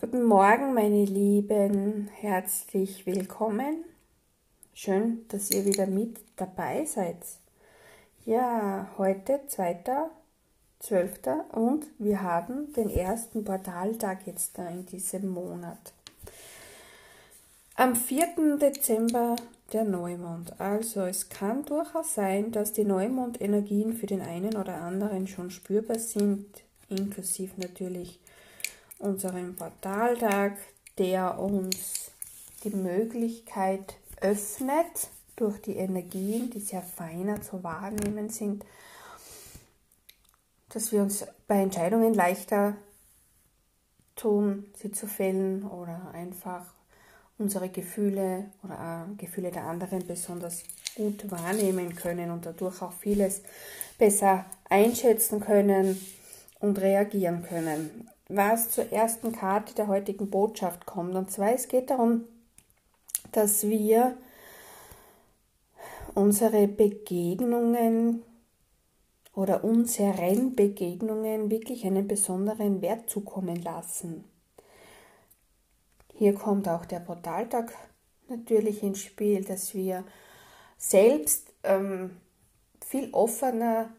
Guten Morgen, meine Lieben, herzlich willkommen. Schön, dass ihr wieder mit dabei seid. Ja, heute 2.12. und wir haben den ersten Portaltag jetzt da in diesem Monat. Am 4. Dezember der Neumond. Also es kann durchaus sein, dass die Neumondenergien für den einen oder anderen schon spürbar sind, inklusive natürlich unserem Portaltag, der uns die Möglichkeit öffnet durch die Energien, die sehr feiner zu wahrnehmen sind, dass wir uns bei Entscheidungen leichter tun, sie zu fällen oder einfach unsere Gefühle oder äh, Gefühle der anderen besonders gut wahrnehmen können und dadurch auch vieles besser einschätzen können und reagieren können. Was zur ersten Karte der heutigen Botschaft kommt. Und zwar es geht darum, dass wir unsere Begegnungen oder unseren Begegnungen wirklich einen besonderen Wert zukommen lassen. Hier kommt auch der Portaltag natürlich ins Spiel, dass wir selbst ähm, viel offener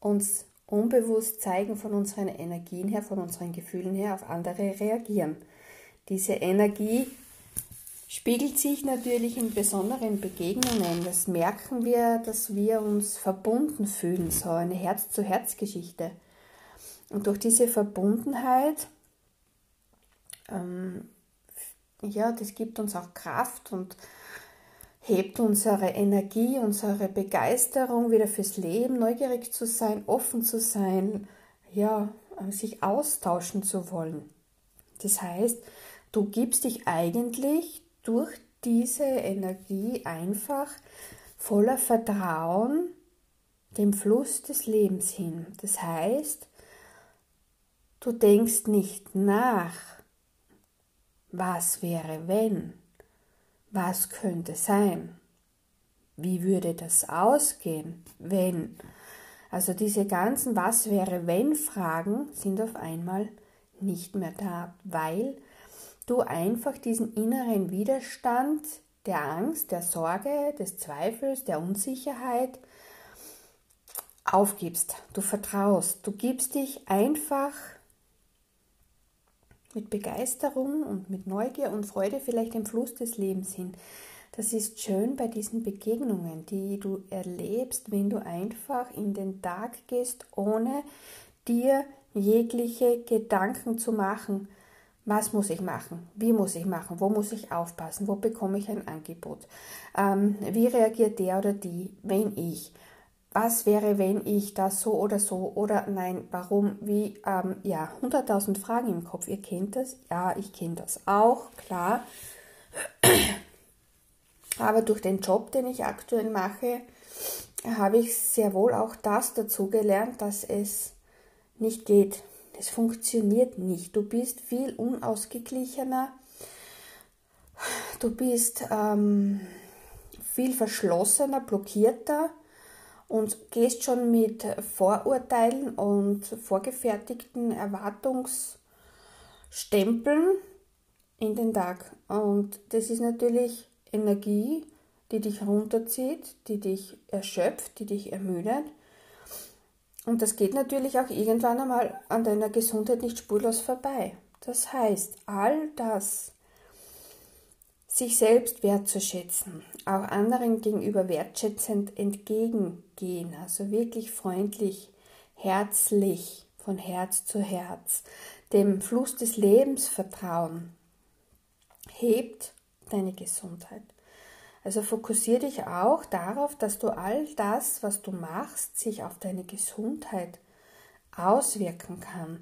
uns unbewusst zeigen von unseren Energien her, von unseren Gefühlen her auf andere reagieren. Diese Energie spiegelt sich natürlich in besonderen Begegnungen. Das merken wir, dass wir uns verbunden fühlen, so eine Herz-zu-Herz-Geschichte. Und durch diese Verbundenheit ähm, ja, das gibt uns auch Kraft und hebt unsere Energie, unsere Begeisterung wieder fürs Leben, neugierig zu sein, offen zu sein, ja, sich austauschen zu wollen. Das heißt, du gibst dich eigentlich durch diese Energie einfach voller Vertrauen dem Fluss des Lebens hin. Das heißt, du denkst nicht nach, was wäre wenn? Was könnte sein? Wie würde das ausgehen, wenn? Also diese ganzen Was wäre wenn Fragen sind auf einmal nicht mehr da, weil du einfach diesen inneren Widerstand der Angst, der Sorge, des Zweifels, der Unsicherheit aufgibst. Du vertraust, du gibst dich einfach mit Begeisterung und mit Neugier und Freude vielleicht im Fluss des Lebens hin. Das ist schön bei diesen Begegnungen, die du erlebst, wenn du einfach in den Tag gehst, ohne dir jegliche Gedanken zu machen. Was muss ich machen? Wie muss ich machen? Wo muss ich aufpassen? Wo bekomme ich ein Angebot? Ähm, wie reagiert der oder die, wenn ich? Was wäre, wenn ich das so oder so oder nein, warum, wie, ähm, ja, 100.000 Fragen im Kopf. Ihr kennt das? Ja, ich kenne das auch, klar. Aber durch den Job, den ich aktuell mache, habe ich sehr wohl auch das dazu gelernt, dass es nicht geht. Es funktioniert nicht. Du bist viel unausgeglichener. Du bist ähm, viel verschlossener, blockierter und gehst schon mit Vorurteilen und vorgefertigten Erwartungsstempeln in den Tag. Und das ist natürlich Energie, die dich runterzieht, die dich erschöpft, die dich ermüdet. Und das geht natürlich auch irgendwann einmal an deiner Gesundheit nicht spurlos vorbei. Das heißt, all das, sich selbst wertzuschätzen, auch anderen gegenüber wertschätzend entgegengehen, also wirklich freundlich, herzlich, von Herz zu Herz, dem Fluss des Lebens vertrauen, hebt deine Gesundheit. Also fokussiere dich auch darauf, dass du all das, was du machst, sich auf deine Gesundheit auswirken kann.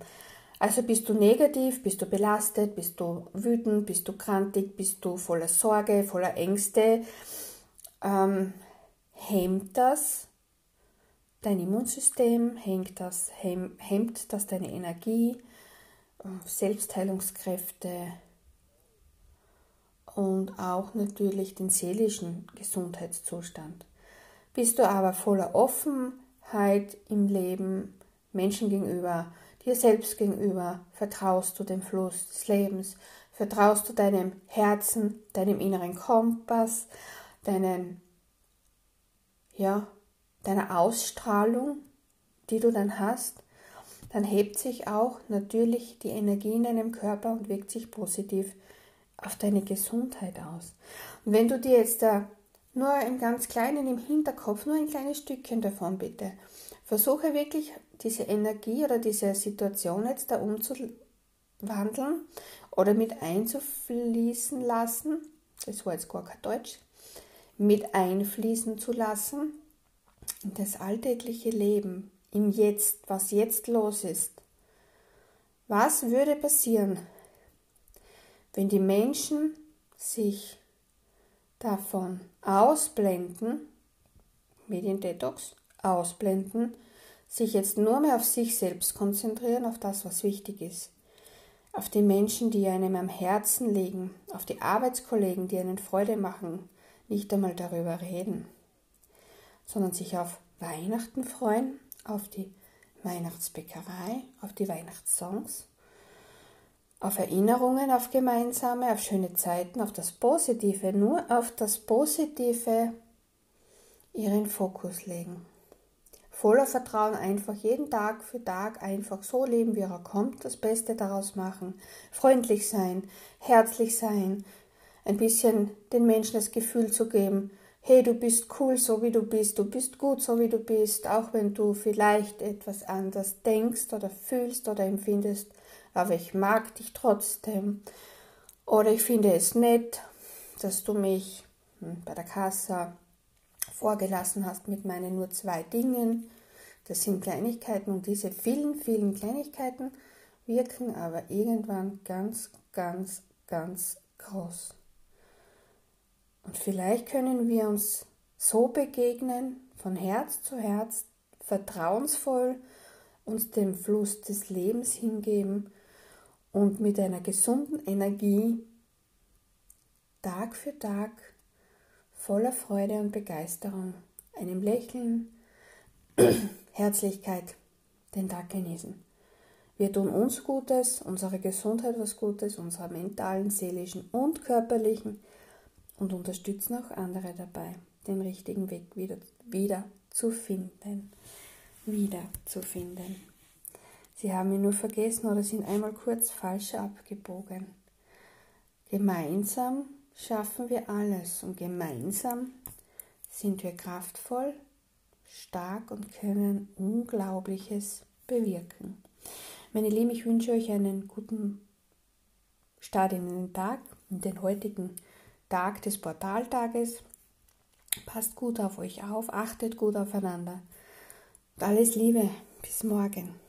Also bist du negativ, bist du belastet, bist du wütend, bist du krantig, bist du voller Sorge, voller Ängste, ähm, hemmt das dein Immunsystem, hemmt das, hemmt das deine Energie, äh, Selbstheilungskräfte und auch natürlich den seelischen Gesundheitszustand. Bist du aber voller Offenheit im Leben Menschen gegenüber, dir selbst gegenüber? Vertraust du dem Fluss des Lebens? Vertraust du deinem Herzen, deinem inneren Kompass, deinen, ja, deiner Ausstrahlung, die du dann hast? Dann hebt sich auch natürlich die Energie in deinem Körper und wirkt sich positiv auf deine Gesundheit aus. Und wenn du dir jetzt da nur im ganz kleinen im Hinterkopf, nur ein kleines Stückchen davon bitte, versuche wirklich diese Energie oder diese Situation jetzt da umzuwandeln oder mit einzufließen lassen, das war jetzt gar kein Deutsch, mit einfließen zu lassen in das alltägliche Leben, im Jetzt, was jetzt los ist. Was würde passieren, wenn die Menschen sich davon ausblenden, Mediendetox, ausblenden, sich jetzt nur mehr auf sich selbst konzentrieren, auf das, was wichtig ist, auf die Menschen, die einem am Herzen liegen, auf die Arbeitskollegen, die einen Freude machen, nicht einmal darüber reden, sondern sich auf Weihnachten freuen, auf die Weihnachtsbäckerei, auf die Weihnachtssongs, auf Erinnerungen, auf gemeinsame, auf schöne Zeiten, auf das Positive, nur auf das Positive ihren Fokus legen. Voller Vertrauen einfach jeden Tag für Tag einfach so leben, wie er kommt, das Beste daraus machen, freundlich sein, herzlich sein, ein bisschen den Menschen das Gefühl zu geben, hey, du bist cool, so wie du bist, du bist gut, so wie du bist, auch wenn du vielleicht etwas anders denkst oder fühlst oder empfindest, aber ich mag dich trotzdem. Oder ich finde es nett, dass du mich hm, bei der Kasse vorgelassen hast mit meinen nur zwei Dingen. Das sind Kleinigkeiten und diese vielen, vielen Kleinigkeiten wirken aber irgendwann ganz, ganz, ganz groß. Und vielleicht können wir uns so begegnen, von Herz zu Herz, vertrauensvoll uns dem Fluss des Lebens hingeben und mit einer gesunden Energie Tag für Tag voller Freude und Begeisterung, einem Lächeln, Herzlichkeit den Tag genießen. Wir tun uns Gutes, unserer Gesundheit was Gutes, unserer mentalen, seelischen und körperlichen und unterstützen auch andere dabei, den richtigen Weg wieder, wieder zu finden. Wieder zu finden. Sie haben ihn nur vergessen oder sind einmal kurz falsch abgebogen. Gemeinsam schaffen wir alles und gemeinsam sind wir kraftvoll, stark und können Unglaubliches bewirken. Meine Lieben, ich wünsche euch einen guten Start in den Tag, in den heutigen Tag des Portaltages. Passt gut auf euch auf, achtet gut aufeinander. Und alles Liebe, bis morgen.